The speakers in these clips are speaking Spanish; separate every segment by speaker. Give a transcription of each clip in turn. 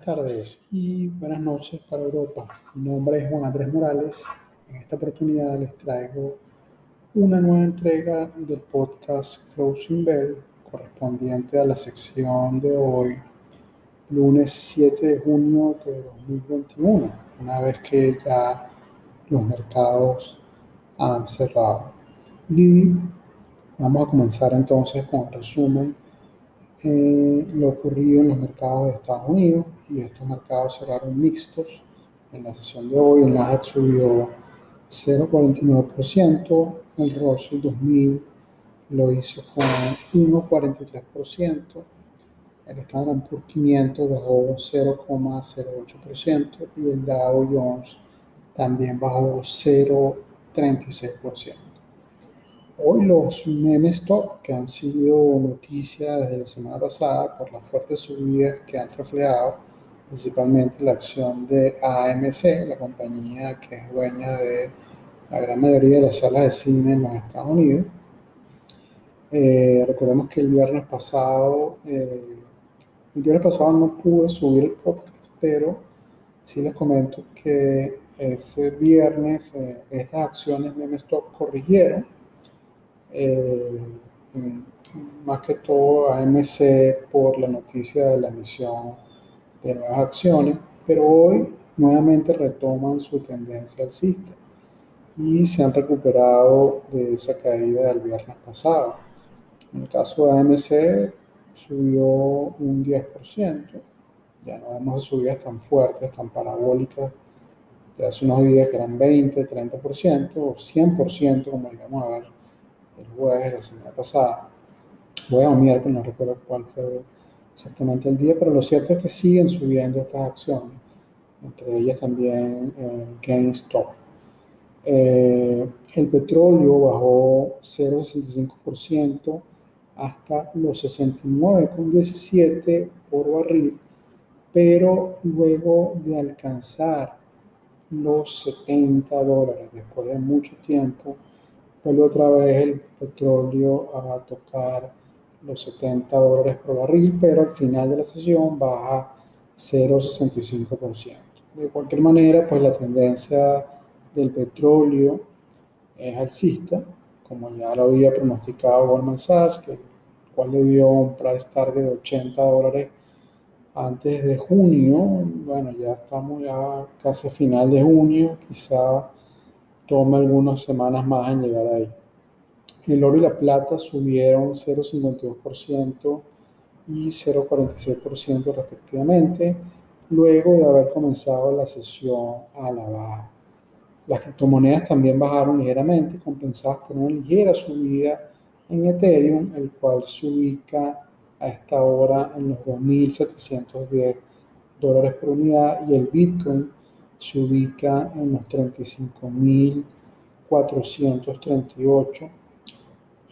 Speaker 1: Buenas tardes y buenas noches para Europa. Mi nombre es Juan Andrés Morales. En esta oportunidad les traigo una nueva entrega del podcast Closing Bell correspondiente a la sección de hoy, lunes 7 de junio de 2021, una vez que ya los mercados han cerrado. Y vamos a comenzar entonces con el resumen lo ocurrido en los mercados de Estados Unidos y estos mercados cerraron mixtos. En la sesión de hoy el Nasdaq subió 0,49%, el Russell 2000 lo hizo con 1,43%, el Standard Poor's 500 bajó 0,08% y el Dow Jones también bajó 0,36%. Hoy los meme stock que han sido noticia desde la semana pasada por las fuertes subidas que han reflejado, principalmente la acción de AMC, la compañía que es dueña de la gran mayoría de las salas de cine en los Estados Unidos. Eh, recordemos que el viernes pasado, eh, el viernes pasado no pude subir el podcast, pero sí les comento que ese viernes eh, estas acciones meme stock corrigieron eh, más que todo AMC por la noticia de la emisión de nuevas acciones, pero hoy nuevamente retoman su tendencia alcista y se han recuperado de esa caída del viernes pasado. En el caso de AMC subió un 10%, ya no vemos subidas tan fuertes, tan parabólicas de hace unos días que eran 20, 30% o 100% como digamos a ver el jueves la semana pasada, jueves o miércoles, no recuerdo cuál fue exactamente el día, pero lo cierto es que siguen subiendo estas acciones, entre ellas también eh, GameStop. Eh, el petróleo bajó 0,65% hasta los 69,17 por barril, pero luego de alcanzar los 70 dólares después de mucho tiempo, vuelve otra vez el petróleo a tocar los 70 dólares por barril, pero al final de la sesión baja 0,65%. De cualquier manera, pues la tendencia del petróleo es alcista, como ya lo había pronosticado Goldman Sachs, que, cual le dio un price target de 80 dólares antes de junio. Bueno, ya estamos ya casi final de junio, quizá toma algunas semanas más en llegar ahí. El oro y la plata subieron 0,52% y 0,46% respectivamente, luego de haber comenzado la sesión a la baja. Las criptomonedas también bajaron ligeramente, compensadas por una ligera subida en Ethereum, el cual se ubica a esta hora en los 2.710 dólares por unidad, y el Bitcoin se ubica en los 35.438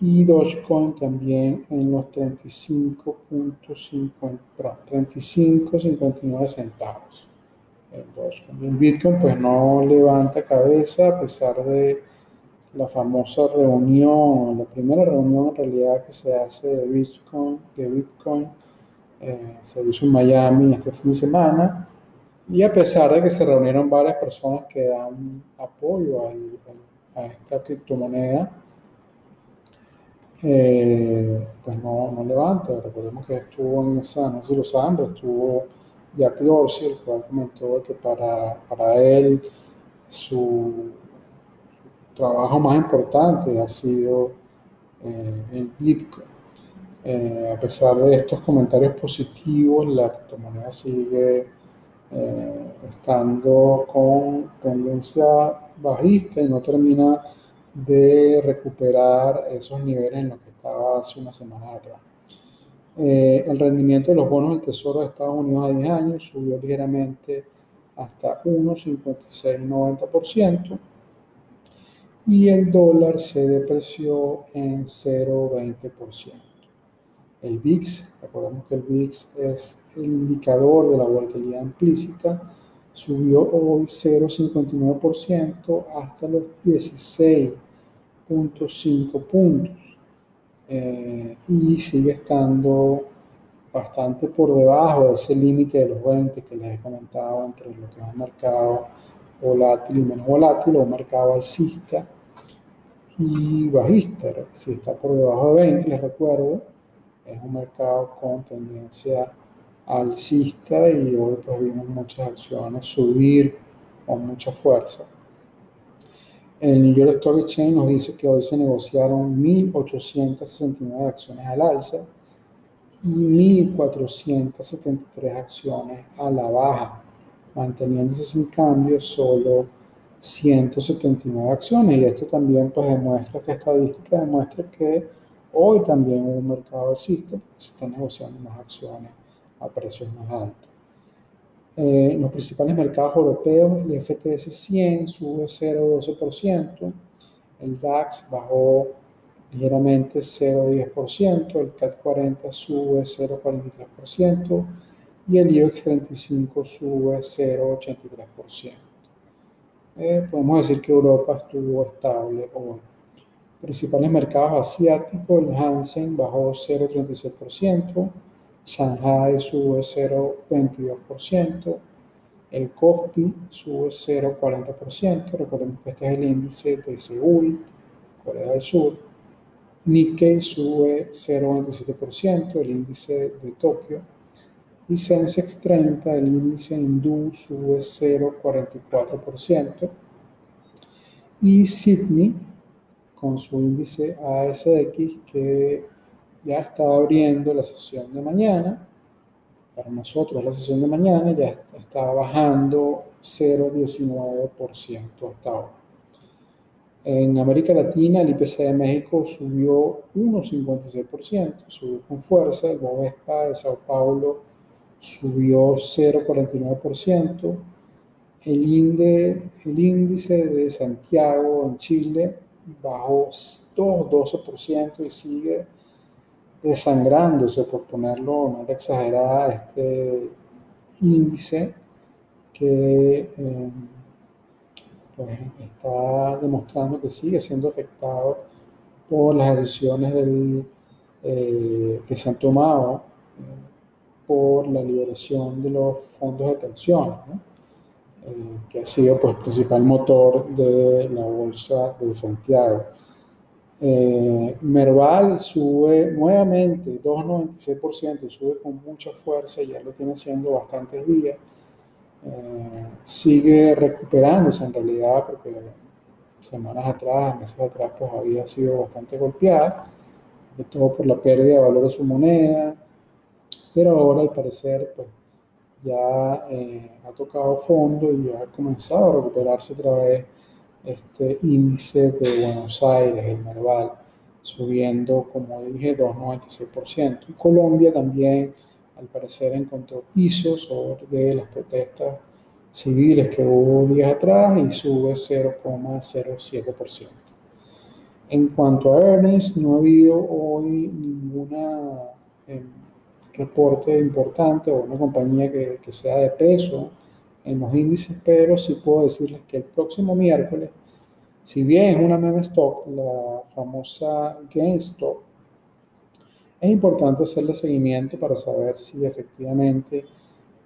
Speaker 1: y Dogecoin también en los 35.59 centavos. El, el Bitcoin pues no levanta cabeza a pesar de la famosa reunión, la primera reunión en realidad que se hace de Bitcoin, de Bitcoin eh, se hizo en Miami este fin de semana y a pesar de que se reunieron varias personas que dan apoyo a esta criptomoneda, eh, pues no, no, levanta. Recordemos que estuvo en esa, no sé si lo saben, estuvo Jack Dorsey, el cual comentó que para, para él su, trabajo más importante ha sido eh, Bitcoin. Eh, a pesar de estos comentarios positivos, la criptomoneda sigue eh, estando con tendencia bajista y no termina de recuperar esos niveles en los que estaba hace una semana atrás. Eh, el rendimiento de los bonos del Tesoro de Estados Unidos a 10 años subió ligeramente hasta 1,5690% y el dólar se depreció en 0,20%. El VIX, recordemos que el VIX es el indicador de la volatilidad implícita, subió hoy 0,59% hasta los 16.5 puntos. Eh, y sigue estando bastante por debajo de ese límite de los 20 que les he comentado entre lo que es un mercado volátil y menos volátil o un mercado alcista y bajista. Si está por debajo de 20, les recuerdo, es un mercado con tendencia alcista y hoy pues vimos muchas acciones subir con mucha fuerza. El New York Stock Exchange nos dice que hoy se negociaron 1.869 acciones al alza y 1.473 acciones a la baja, manteniéndose sin cambio solo 179 acciones. Y esto también pues demuestra, esta estadística demuestra que hoy también hubo un mercado alcista porque se están negociando más acciones a precios más altos. Eh, en los principales mercados europeos, el FTS 100 sube 0,12%, el DAX bajó ligeramente 0,10%, el CAT 40 sube 0,43% y el IBEX 35 sube 0,83%. Eh, podemos decir que Europa estuvo estable hoy. Principales mercados asiáticos, el Hansen bajó 0,36%, Shanghai sube 0,22%, el Kospi sube 0,40%, recordemos que este es el índice de Seúl, Corea del Sur, Nikkei sube 0,27%, el índice de Tokio, y Sensex 30, el índice hindú, sube 0,44%, y Sydney, con su índice ASX, que ya está abriendo la sesión de mañana. Para nosotros la sesión de mañana ya está bajando 0,19% hasta ahora. En América Latina el IPC de México subió 1,56%, subió con fuerza. El Bovespa de Sao Paulo subió 0,49%. El, el índice de Santiago en Chile bajó 2,12% y sigue desangrándose, por ponerlo de manera exagerada, este índice que em, pues, está demostrando que sigue siendo afectado por las decisiones del, eh, que se han tomado eh, por la liberación de los fondos de pensiones, eh, que ha sido pues, el principal motor de la Bolsa de Santiago. Eh, Merval sube nuevamente 2,96%, sube con mucha fuerza, ya lo tiene haciendo bastantes días. Eh, sigue recuperándose en realidad, porque semanas atrás, meses atrás, pues había sido bastante golpeada, de todo por la pérdida de valor de su moneda, pero ahora al parecer, pues ya eh, ha tocado fondo y ya ha comenzado a recuperarse otra vez este índice de Buenos Aires, el Merval, subiendo, como dije, 2,96%. Y Colombia también, al parecer, encontró pisos sobre las protestas civiles que hubo días atrás y sube 0,07%. En cuanto a earnings, no ha habido hoy ninguna em, reporte importante o una compañía que, que sea de peso en los índices, pero sí puedo decirles que el próximo miércoles, si bien es una meme stock, la famosa GameStop, es importante hacerle seguimiento para saber si efectivamente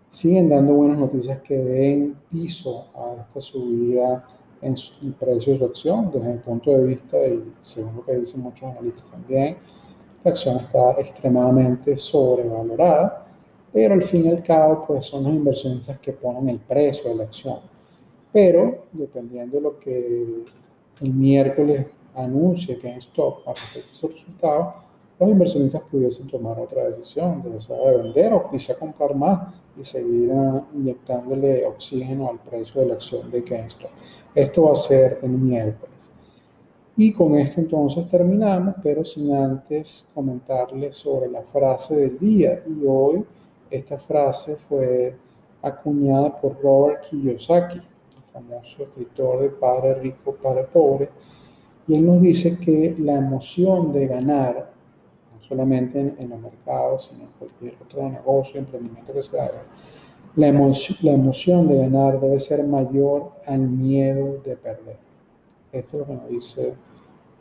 Speaker 1: siguen dando buenas noticias que den piso a esta subida en el precio de su acción. Desde mi punto de vista, y según lo que dicen muchos analistas también, la acción está extremadamente sobrevalorada pero al fin y al cabo, pues son los inversionistas que ponen el precio de la acción. Pero dependiendo de lo que el miércoles anuncie stock a respecto de sus resultados, los inversionistas pudiesen tomar otra decisión, de, sea, de vender o quizá comprar más y seguir ah, inyectándole oxígeno al precio de la acción de GameStop. Esto va a ser el miércoles. Y con esto entonces terminamos, pero sin antes comentarles sobre la frase del día. Y hoy esta frase fue acuñada por Robert Kiyosaki, el famoso escritor de Padre Rico, Padre Pobre, y él nos dice que la emoción de ganar, no solamente en, los mercados, sino en cualquier otro negocio, emprendimiento que se haga, la emoción, la emoción de ganar debe ser mayor al miedo de perder. Esto es lo que nos dice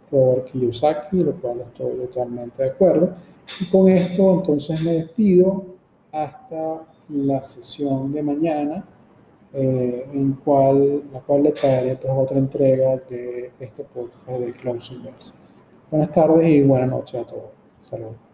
Speaker 1: Robert Kiyosaki, lo cual estoy totalmente de acuerdo. Y con esto entonces me despido hasta la sesión de mañana, eh, en cual, la cual le traeré pues, otra entrega de este podcast de Closing Buenas tardes y buenas noches a todos. Saludos.